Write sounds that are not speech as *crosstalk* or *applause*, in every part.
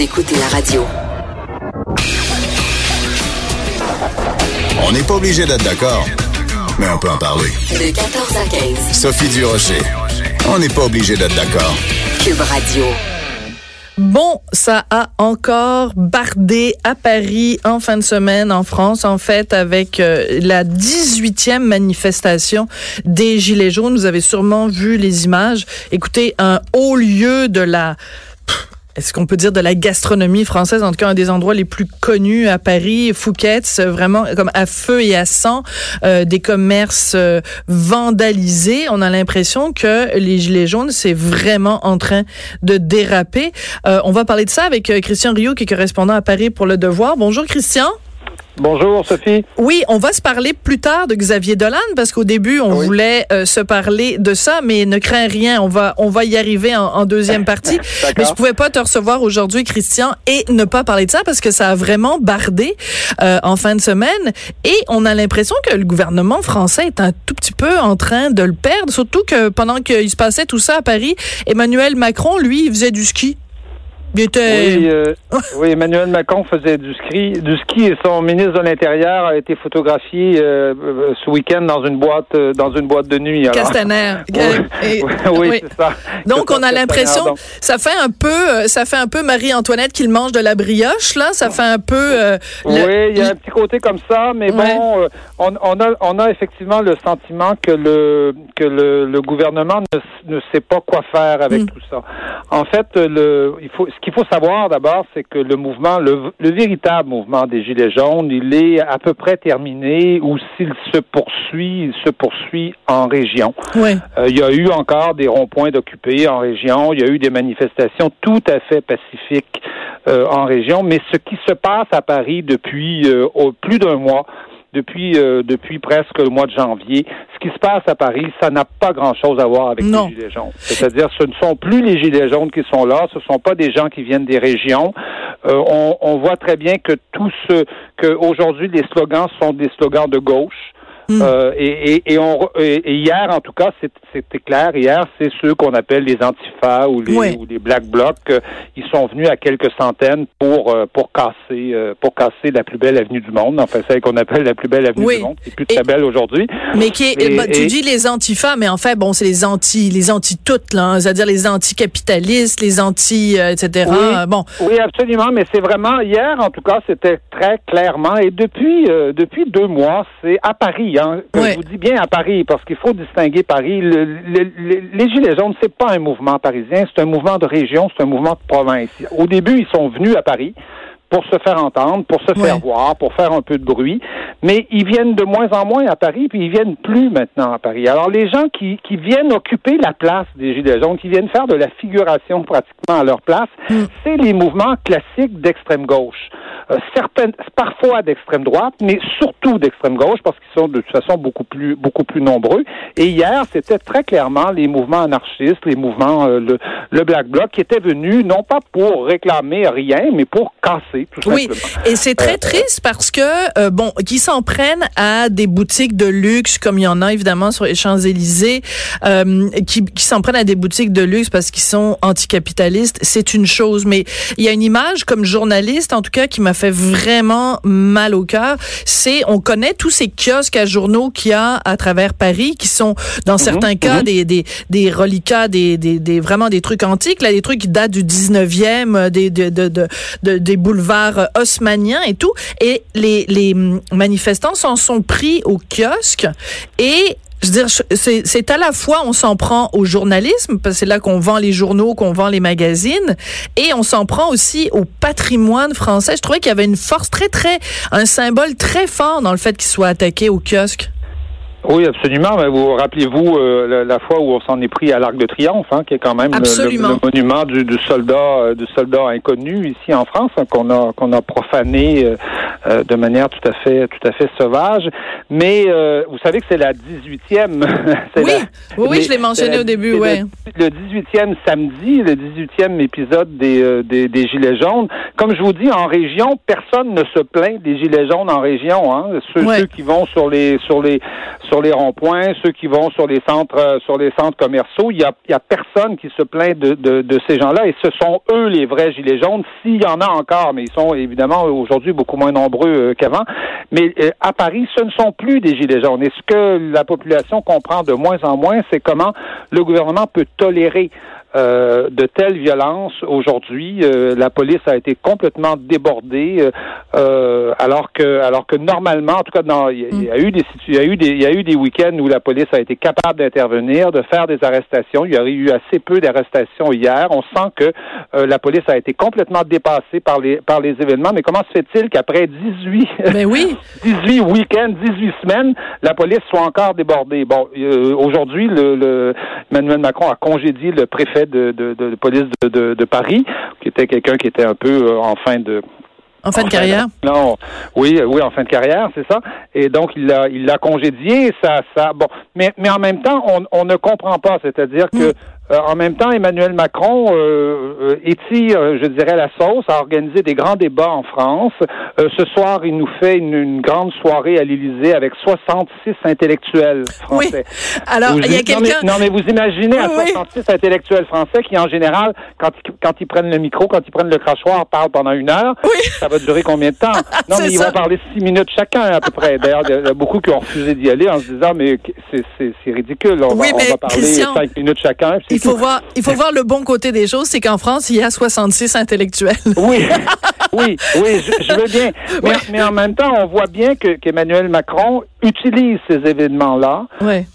d'écouter la radio. On n'est pas obligé d'être d'accord, mais on peut en parler. De 14 à 15. Sophie Durocher. On n'est pas obligé d'être d'accord. Cube Radio. Bon, ça a encore bardé à Paris en fin de semaine, en France, en fait, avec euh, la 18e manifestation des Gilets jaunes. Vous avez sûrement vu les images. Écoutez, un haut lieu de la est-ce qu'on peut dire de la gastronomie française, en tout cas un des endroits les plus connus à Paris, Fouquet's, vraiment comme à feu et à sang, euh, des commerces euh, vandalisés. On a l'impression que les Gilets jaunes, c'est vraiment en train de déraper. Euh, on va parler de ça avec Christian Rio, qui est correspondant à Paris pour Le Devoir. Bonjour Christian. Bonjour Sophie. Oui, on va se parler plus tard de Xavier Dolan parce qu'au début on voulait euh, se parler de ça, mais ne crains rien, on va on va y arriver en, deuxième partie. *laughs* mais je pouvais pas te recevoir aujourd'hui, Christian, et ne pas parler de ça parce que ça a vraiment bardé euh, en fin de semaine et on a l'impression que le gouvernement français est un tout petit peu en train de le perdre, surtout que pendant qu'il se passait tout ça à Paris, Emmanuel Macron, lui, il faisait du ski. Oui, euh, oui, Emmanuel Macron faisait du ski, du ski et son ministre de l'Intérieur a été photographié euh, euh, ce week-end dans une boîte dans une boîte de nuit. Castaner. *laughs* *laughs* oui, c'est ça. Donc on a l'impression, ça fait un peu, ça fait un peu Marie-Antoinette qui mange de la brioche là. Ça fait un peu. oui, il y a un petit côté comme ça, mais bon, on, on, a on a effectivement le sentiment que le que le, le gouvernement ne, ne, sait pas quoi faire avec mm. tout ça. En fait, le il faut ce qu'il faut savoir d'abord, c'est que le mouvement, le, véritable mouvement des Gilets jaunes, il est à peu près terminé ou s'il se poursuit, il se poursuit en région. Oui. Euh, il y a eu encore des ronds-points d'occupés en région, il y a eu des manifestations tout à fait pacifiques euh, en région, mais ce qui se passe à Paris depuis euh, plus d'un mois, depuis euh, depuis presque le mois de janvier. Ce qui se passe à Paris, ça n'a pas grand-chose à voir avec les gilets jaunes. C'est-à-dire, ce ne sont plus les gilets jaunes qui sont là, ce ne sont pas des gens qui viennent des régions. Euh, on, on, voit très bien que tout ce que aujourd'hui les slogans sont des slogans de gauche. Hmm. Euh, et, et, on, et, hier, en tout cas, c'était clair. Hier, c'est ceux qu'on appelle les antifas ou les, ou les black blocs. Euh, ils sont venus à quelques centaines pour euh, pour casser pour casser la plus belle avenue du monde. Enfin, celle qu'on appelle la plus belle avenue du monde. C'est plus très belle aujourd'hui. Mais qui est, bah, tu dis les antifas, mais en fait, bon, c'est les anti les anti toutes là, hein. c'est-à-dire les anti-capitalistes, les anti etc. Oui, bon. Oui, absolument. Mais c'est vraiment hier, en tout cas, c'était très clairement. Et depuis depuis deux mois, c'est à Paris. Hein, je vous dis bien à Paris, parce qu'il faut distinguer Paris. les Gilets jaunes, c'est pas un mouvement parisien, c'est un mouvement de région, c'est un mouvement de province. Au début, ils sont venus à Paris pour se faire entendre, pour se faire voir, pour faire un peu de bruit. Mais ils viennent de moins en moins à Paris, puis ils viennent plus maintenant à Paris. Alors les gens qui, qui viennent occuper la place des Gilets jaunes, qui viennent faire de la figuration pratiquement à leur place, mm. c'est les mouvements classiques d'extrême gauche. Euh, certaines, parfois d'extrême droite, mais surtout d'extrême gauche, parce qu'ils sont de toute façon beaucoup plus, beaucoup plus nombreux. Et hier, c'était très clairement les mouvements anarchistes, les mouvements, euh, le, le Black Bloc, qui étaient venus non pas pour réclamer rien, mais pour casser, tout oui. Et c'est très euh, triste parce que, bon, qui s'en prennent à des boutiques de luxe, comme il y en a évidemment sur les Champs-Élysées, qui, qui s'en prennent à des boutiques de luxe parce qu'ils sont anticapitalistes, c'est une chose. Mais il y a une image comme journaliste, en tout cas, qui m'a fait vraiment mal au cœur, c'est on connaît tous ces kiosques à journaux qu'il y a à travers Paris qui sont dans mhm, certains cas mhm. des, des, des reliquats, des, des, des, vraiment des trucs antiques, là, des trucs qui datent du 19e, euh, des, de, de, de, des boulevards haussmanniens et tout. Et les, les manifestants s'en sont pris au kiosque et je veux dire, c'est à la fois on s'en prend au journalisme, parce que c'est là qu'on vend les journaux, qu'on vend les magazines, et on s'en prend aussi au patrimoine français. Je trouvais qu'il y avait une force très, très, un symbole très fort dans le fait qu'il soit attaqué au kiosque. Oui, absolument. Mais vous rappelez-vous euh, la, fois où on s'en est pris à l'Arc de Triomphe, hein, qui est quand même le, monument du, soldat, euh, du soldat inconnu ici en France, hein, qu'on a qu'on a profané euh, de manière tout à fait tout à fait sauvage. Mais vous savez que c'est la 18e. *laughs* oui, oui, je l'ai mentionné au début. Ouais. Le, 18e samedi, le 18e épisode des, des, des gilets jaunes. Comme je vous dis, en région, personne ne se plaint des gilets jaunes en région. Hein. Ceux, ceux qui vont sur les sur les sur les ronds-points, ceux qui vont sur les centres, euh, sur les centres commerciaux. Il y a, y a personne qui se plaint de, de, de ces gens-là et ce sont eux les vrais gilets jaunes, s'il y en a encore, mais ils sont évidemment aujourd'hui beaucoup moins nombreux euh, qu'avant. Mais euh, à Paris, ce ne sont plus des gilets jaunes. Et ce que la population comprend de moins en moins, c'est comment le gouvernement peut tolérer euh, de telles violences aujourd'hui. Euh, la police a été complètement débordée, euh, alors que alors que normalement, en tout cas, il y, a eu des il y a eu des il y a eu des week-ends où la police a été capable d'intervenir, de faire des arrestations. Il y a eu assez peu d'arrestations hier. On sent que la police a été complètement dépassée par les par les événements. Mais comment se fait-il qu'après 18 Mais oui. *laughs* 18 week-ends, 18 semaines, la police soit encore débordée? Bon, aujourd'hui, le, le Emmanuel Macron a congédié le préfet de, de, police de, de, Paris, qui était quelqu'un qui était un peu euh, en fin de en fin de carrière? Non, oui, oui, en fin de carrière, c'est ça. Et donc il l'a, il l'a congédié. Ça, ça, bon, mais mais en même temps, on, on ne comprend pas. C'est-à-dire que. Euh, en même temps, Emmanuel Macron euh, euh étire, je dirais, la sauce, a organisé des grands débats en France. Euh, ce soir, il nous fait une, grande soirée à l'Élysée avec 66 intellectuels français. Oui. Alors, il y a quelqu'un... Non, mais, vous imaginez à 66 intellectuels français qui, en général, quand, quand ils prennent le micro, quand ils prennent le crachoir, parlent pendant une heure. Oui. Ça va durer combien de temps? *laughs* Non, mais ils vont parler six minutes chacun, à peu près. D'ailleurs, il y a beaucoup qui ont refusé d'y aller en se disant, mais c'est ridicule. On, va, on va parler cinq minutes chacun il faut voir, il faut voir le bon côté des choses, c'est qu'en France, il y a 66 intellectuels. *laughs* Oui, oui, oui, je, veux bien. *laughs* Mais, en même temps, on voit bien que qu'Emmanuel Macron utilise ces événements-là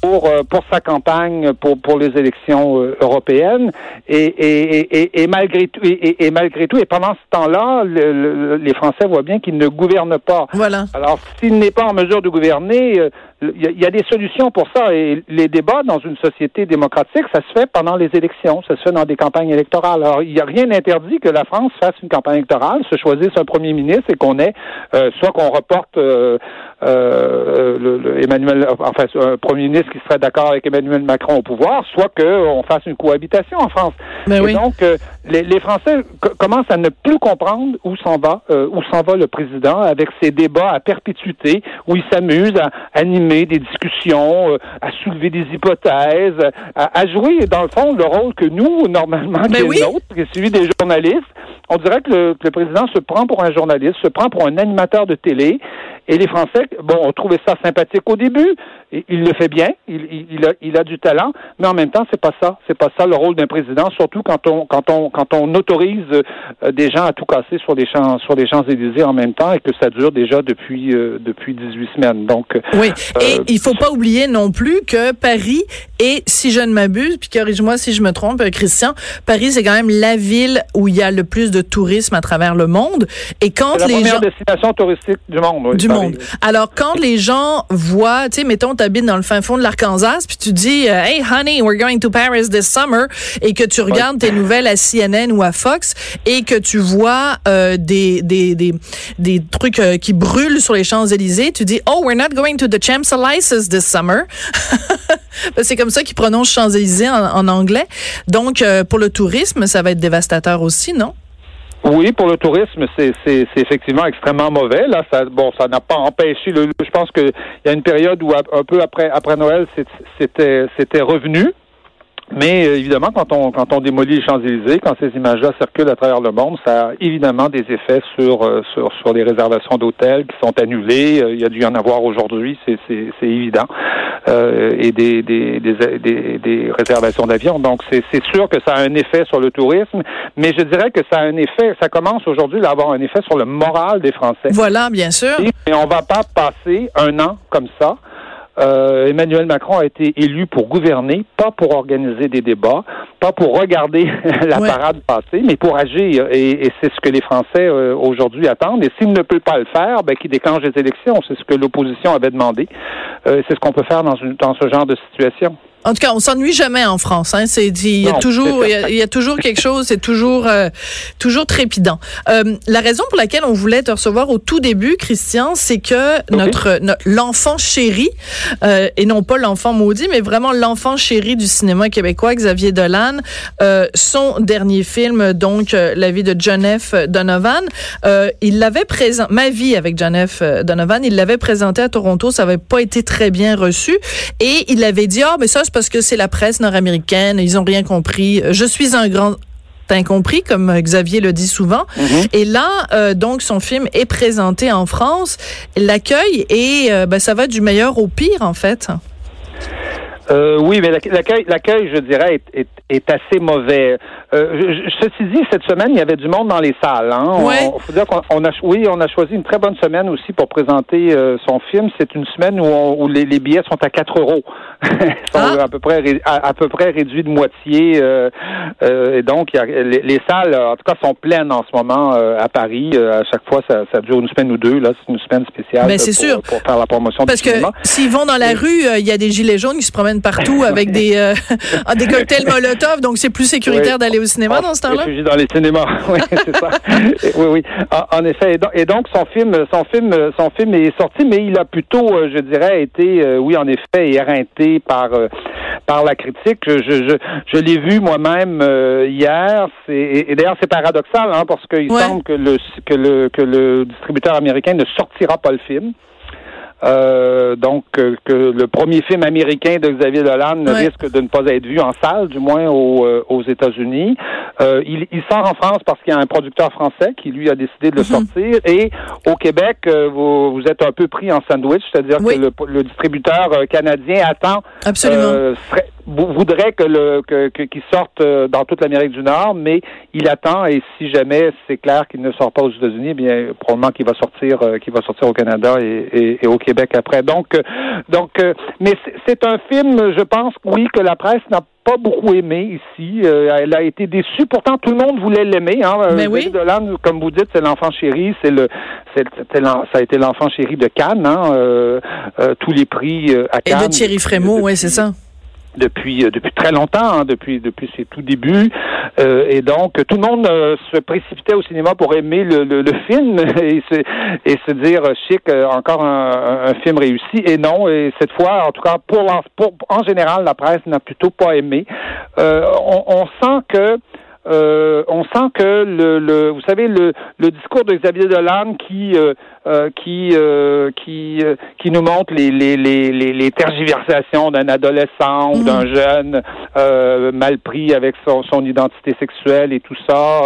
pour euh, pour sa campagne, pour pour les élections euh, européennes, et, et, et, et, malgré tout, et, malgré tout, et pendant ce temps-là, les Français voient bien qu'il ne gouverne pas. Voilà. Alors, s'il n'est pas en mesure de gouverner, euh, il y, a des solutions pour ça. Et les débats dans une société démocratique, ça se fait pendant les élections, ça se fait dans des campagnes électorales. Alors, il n'y a rien d'interdit que la France fasse une campagne électorale, se choisisse un premier ministre et qu'on ait, euh, soit qu'on reporte euh, euh, le, Emmanuel, enfin, un premier ministre qui serait d'accord avec Emmanuel Macron au pouvoir, soit qu'on fasse une cohabitation en France. Mais ben et donc, les, les, Français commencent à ne plus comprendre où s'en va, où s'en va le président avec ses débats à perpétuité, où il s'amuse à animer des discussions, euh, à soulever des hypothèses, à, jouer, dans le fond, le rôle que nous, normalement, qui est oui. nôtre, qui est celui des journalistes. On dirait que le, que le, président se prend pour un journaliste, se prend pour un animateur de télé, et les Français, bon, ont trouvé ça sympathique au début. Il le fait bien, il, il, a, il a du talent, mais en même temps, c'est pas ça. C'est pas ça le rôle d'un président, surtout quand on, quand on, quand on autorise euh, des gens à tout casser sur les champs, sur les Champs-Élysées en même temps et que ça dure déjà depuis, euh, depuis 18 semaines. Donc, oui. Euh, et il faut pas oublier non plus que Paris est, si je ne m'abuse, puis corrige-moi si je me trompe, Christian, Paris, c'est quand même la ville où il y a le plus de tourisme à travers le monde. Et quand la les première destination touristique du monde. du monde. Alors, quand les gens voient, tu sais, mettons, t'habites dans le fin fond de l'Arkansas, puis tu dis, euh, hey, honey, we're going to Paris this summer, et que tu regardes tes nouvelles à CNN ou à Fox, et que tu vois euh, des, des, des, des trucs euh, qui brûlent sur les Champs-Élysées, tu dis, oh, we're not going to the Champs-Élysées this summer. *laughs* C'est comme ça qu'ils prononcent Champs-Élysées en, en, anglais. Donc, pour le tourisme, ça va être dévastateur aussi, non? Oui, pour le tourisme, c'est, effectivement extrêmement mauvais. Là, ça, bon, ça n'a pas empêché. Le, je pense qu'il y a une période où un peu après après Noël, c'était c'était revenu. Mais euh, évidemment, quand on quand on démolit les Champs-Élysées, quand ces images-là circulent à travers le monde, ça a évidemment des effets sur euh, sur sur les réservations d'hôtels qui sont annulées. Euh, il y a dû y en avoir aujourd'hui, c'est évident, et des des des des, réservations d'avions. Donc c'est sûr que ça a un effet sur le tourisme, mais je dirais que ça a un effet. Ça commence aujourd'hui à avoir un effet sur le moral des Français. Voilà, bien sûr. Et on va pas passer un an comme ça euh, Emmanuel Macron a été élu pour gouverner, pas pour organiser des débats, pas pour regarder *laughs* la parade passer, mais pour agir. Et, c'est ce que les Français euh, aujourd'hui attendent. Et s'il ne peut pas le faire, ben, qu'il déclenche les élections. C'est ce que l'opposition avait demandé. Euh, c'est ce qu'on peut faire dans, une, dans ce genre de situation. En tout cas, on s'ennuie jamais en France. Hein. C'est il y a toujours il y a, toujours quelque chose. C'est toujours euh, toujours trépidant. Euh, la raison pour laquelle on voulait te recevoir au tout début, Christian, c'est que notre, l'enfant chéri euh, et non pas l'enfant maudit, mais vraiment l'enfant chéri du cinéma québécois, Xavier Dolan, euh, son dernier film, donc euh, La vie de John F. Donovan, euh, il l'avait présent, Ma vie avec John F. Donovan, il l'avait présenté à Toronto, ça avait pas été très bien reçu et il avait dit ah mais ça c'est parce que c'est la presse nord-américaine, ils ont rien compris. Je suis un grand incompris, comme Xavier le dit souvent. Mhm. Et là, euh, donc, son film est présenté en France, l'accueil, et euh, ben, ça va du meilleur au pire, en fait. Euh, oui, mais l'accueil, l'accueil, je dirais, est, est, est assez mauvais. Euh, ceci dit, cette semaine, il y avait du monde dans les salles. Hein. Ouais. On, faut dire qu'on a, oui, on a choisi une très bonne semaine aussi pour présenter euh, son film. C'est une semaine où, où les, les, billets sont à 4 euros. Ils *laughs* sont ah. à peu près à, peu près réduits de moitié. Euh, euh et donc, il y a, les, les, salles, en tout cas, sont pleines en ce moment à Paris. à chaque fois, ça, ça, dure une semaine ou deux. Là, c'est une semaine spéciale. Ben, c'est sûr. Pour faire la promotion Parce du que s'ils vont dans la rue, il y a des gilets jaunes qui se promènent partout avec *laughs* des *laughs* des cocktails Molotov. Donc, c'est plus sécuritaire d'aller au cinéma dans ce temps-là? dans les cinémas, *laughs* oui, c'est ça. oui, oui. En, effet. Et donc, son film, son film, son film est sorti, mais il a plutôt, euh, je dirais, été, euh, oui, en effet, éreinté par euh, par la critique. Je, je, je, l'ai vu moi-même hier. Et, et d'ailleurs, c'est paradoxal, hein, parce qu'il semble que le que le que le distributeur américain ne sortira pas le film. Euh, donc, que le premier film américain de Xavier Dolan risque de ne pas être vu en salle, du moins euh, aux États-Unis. Euh, il, il, sort en France parce qu'il y a un producteur français qui, lui, a décidé de le mhm. sortir. Et au Québec, euh, vous, vous, êtes un peu pris en sandwich, c'est-à-dire que le, le, distributeur canadien attend... Absolument. Voudrait que le que, qu'il sorte euh, dans toute l'Amérique du Nord, mais il attend et si jamais c'est clair qu'il ne sort pas aux États-Unis, eh bien probablement qu'il va sortir euh, qu'il va sortir au Canada et, et, au Québec après. Donc euh, donc mais c'est un film, je pense oui que la presse n'a pas beaucoup aimé ici. elle a été déçue. Pourtant, tout le monde voulait l'aimer. Hein. Mais oui. comme vous dites, c'est l'enfant chéri. C'est le, c'est, ça a été l'enfant chéri de Cannes. Hein. tous les prix à Cannes. Et de Thierry Frémaux, oui, c'est ça depuis euh, depuis très longtemps, hein, depuis depuis ses tout débuts, euh, et donc tout le monde euh, se précipitait au cinéma pour aimer le, le, le film *laughs* et se et se dire chic, encore un, un, film réussi. Et non, et cette fois, en tout cas pour, pour en général, la presse n'a plutôt pas aimé. On, on, sent que on sent que le, le vous savez le, le discours de Xavier Dolan qui euh, qui euh, qui euh, qui nous montre les les les les, tergiversations d'un adolescent ou d'un mhm. jeune mal pris avec son, son identité sexuelle et tout ça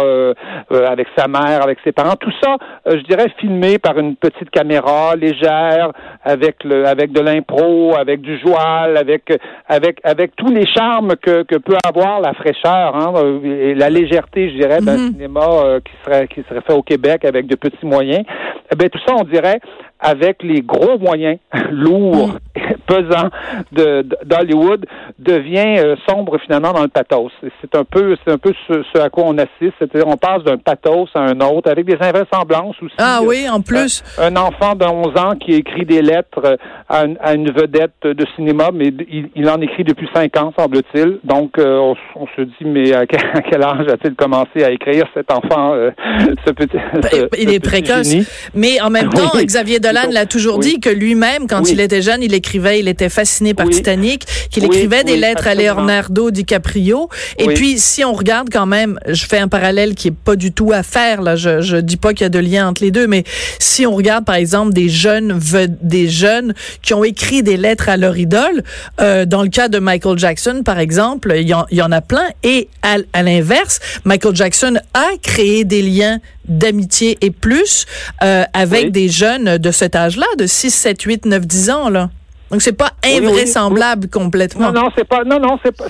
avec sa mère avec ses parents tout ça je dirais filmé par une petite caméra légère avec le avec de l'impro avec du joual avec avec avec tous les charmes que que peut avoir la fraîcheur hein, et la légèreté je dirais d'un mhm. cinéma qui serait qui serait fait au Québec avec de petits moyens eh bien tout ça on dirait, avec les gros moyens *laughs* lourds, *laughs* pesants de, d'Hollywood, devient euh, sombre finalement dans le pathos. C'est un peu, c'est un peu ce, à quoi on assiste. C'est-à-dire, on passe d'un pathos à un autre, avec des invraisemblances aussi. Ah oui, en plus. un enfant de 11 ans qui écrit des lettres à, une vedette de cinéma, mais il, en écrit depuis 5 ans, semble-t-il. Donc, euh, on, se dit, mais à quel, âge a-t-il commencé à écrire cet enfant, euh, *laughs* ce petit. Ben, il est précoce. Mais en même temps, Xavier Dolan l'a toujours dit que lui-même, quand il était jeune, il écrivait, il était fasciné par Titanic, qu'il écrivait des lettres à Leonardo DiCaprio. Et puis, si on regarde quand même, je fais un parallèle qui est pas du tout à faire, là, je, je dis pas qu'il y a de lien entre les deux, mais si on regarde, par exemple, des jeunes, des jeunes qui ont écrit des lettres à leur idole, euh, dans le cas de Michael Jackson, par exemple, il y, y, en a plein. Et à, à l'inverse, Michael Jackson a créé des liens d'amitié et plus euh, avec des jeunes de cet âge-là, de 6, 7, 8, 9, 10 ans, là. Donc c'est pas invraisemblable complètement. Non non c'est pas non non c'est pas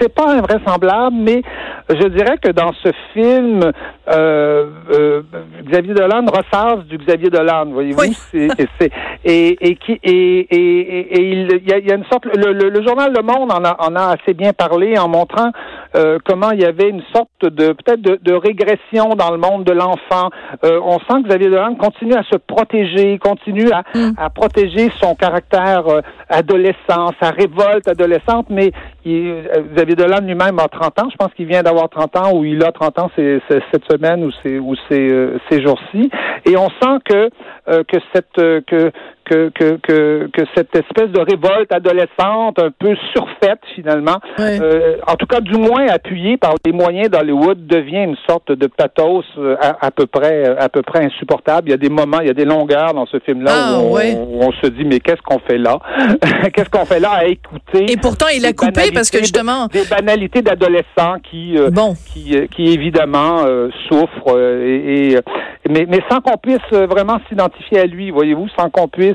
c'est pas invraisemblable mais je dirais que dans ce film euh, euh, Xavier Dolan ressasse du Xavier Dolan voyez-vous oui. et, et qui et, et, et il y a, y a, une sorte le, le, journal Le Monde en a, en a assez bien parlé en montrant euh, comment il y avait une sorte de peut-être de, de, régression dans le monde de l'enfant. Euh, on sent que Xavier Dolan continue à se protéger, continue à, mm. à protéger son caractère euh, adolescent, sa révolte adolescente, mais il, Xavier Dolan lui-même a 30 ans, je pense qu'il vient d'avoir 30 ans ou il a 30 ans c'est, cette semaine ou ou ces, ces jours-ci, et on sent que que cette que que, que, que, que, cette espèce de révolte adolescente un peu surfaite finalement, euh, en tout cas du moins appuyée par les moyens d'Hollywood, devient une sorte de pathos euh, à, peu près à peu près insupportable. Il y a des moments, il y a des longueurs dans ce film-là ah, où, on, se dit mais qu'est-ce qu'on fait là? *laughs* Qu'est-ce qu'on fait là à écouter Et pourtant il a coupé parce que justement des banalités d'adolescents qui euh, bon. qui, qui évidemment souffrent et, et mais, mais sans qu'on puisse vraiment s'identifier à lui, voyez-vous, sans qu'on puisse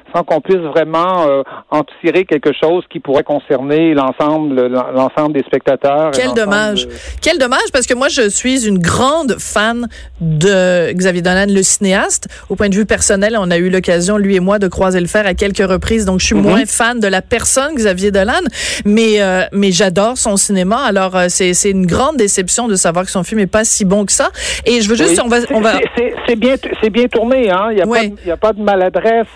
sans qu'on puisse vraiment euh, en tirer quelque chose qui pourrait concerner l'ensemble l'ensemble des spectateurs. Quel dommage. Quel dommage parce que moi je suis une grande fan de Xavier Dolan le cinéaste. Au point de vue personnel, on a eu l'occasion lui et moi de croiser le fer à quelques reprises donc je suis mm-hmm. moins fan de la personne Xavier Dolan, mais euh, mais j'adore son cinéma. Alors c'est c'est une grande déception de savoir que son film est pas si bon que ça et je veux juste on va on va c'est bien c'est bien tourné hein, il y a pas il y a pas de maladresse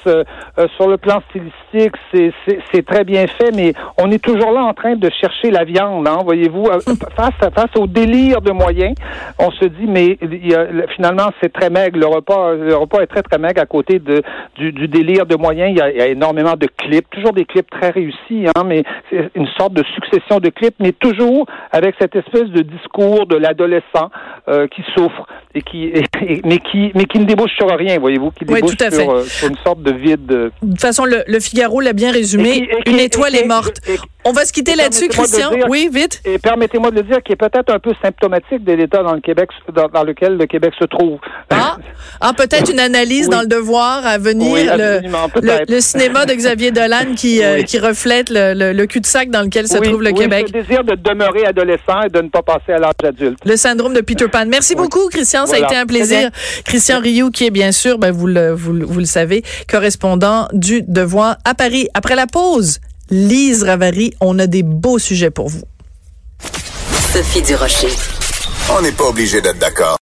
euh, sur le plan stylistique, c'est très bien fait, mais on est toujours là en train de chercher la viande, hein, voyez-vous, euh, *laughs* face, face au délire de moyens. On se dit, mais finalement, c'est très maigre. Le repas, le repas est très, très maigre à côté de, du, délire de moyens. Il y, a, énormément de clips, toujours des clips très réussis, hein, mais c'est une sorte de succession de clips, mais toujours avec cette espèce de discours de l'adolescent euh, qui souffre et qui, *laughs* mais qui, mais qui ne débouche sur rien, voyez-vous, qui débouche sur, sur, une sorte de vide de toute façon, le, Figaro l'a bien résumé. Une étoile est morte. On va se quitter là-dessus, Christian. oui, vite. Et permettez-moi de le dire, qui est peut-être un peu symptomatique de l'état dans le Québec, dans, lequel le Québec se trouve. Ah, ah peut-être une analyse dans le devoir à venir. le, cinéma de Xavier Dolan qui, euh, qui reflète le, cul-de-sac dans lequel se trouve le Québec. Le désir de demeurer adolescent et de ne pas passer à l'âge adulte. Le syndrome de Peter Pan. Merci beaucoup, Christian. Ça a été un plaisir. Christian Rioux, qui est bien sûr, ben, vous, le, vous, vous le savez, correspondant du Devoir à Paris. Après la pause, Lise Ravary, on a des beaux sujets pour vous. Sophie Durocher. On n'est pas obligé d'être d'accord.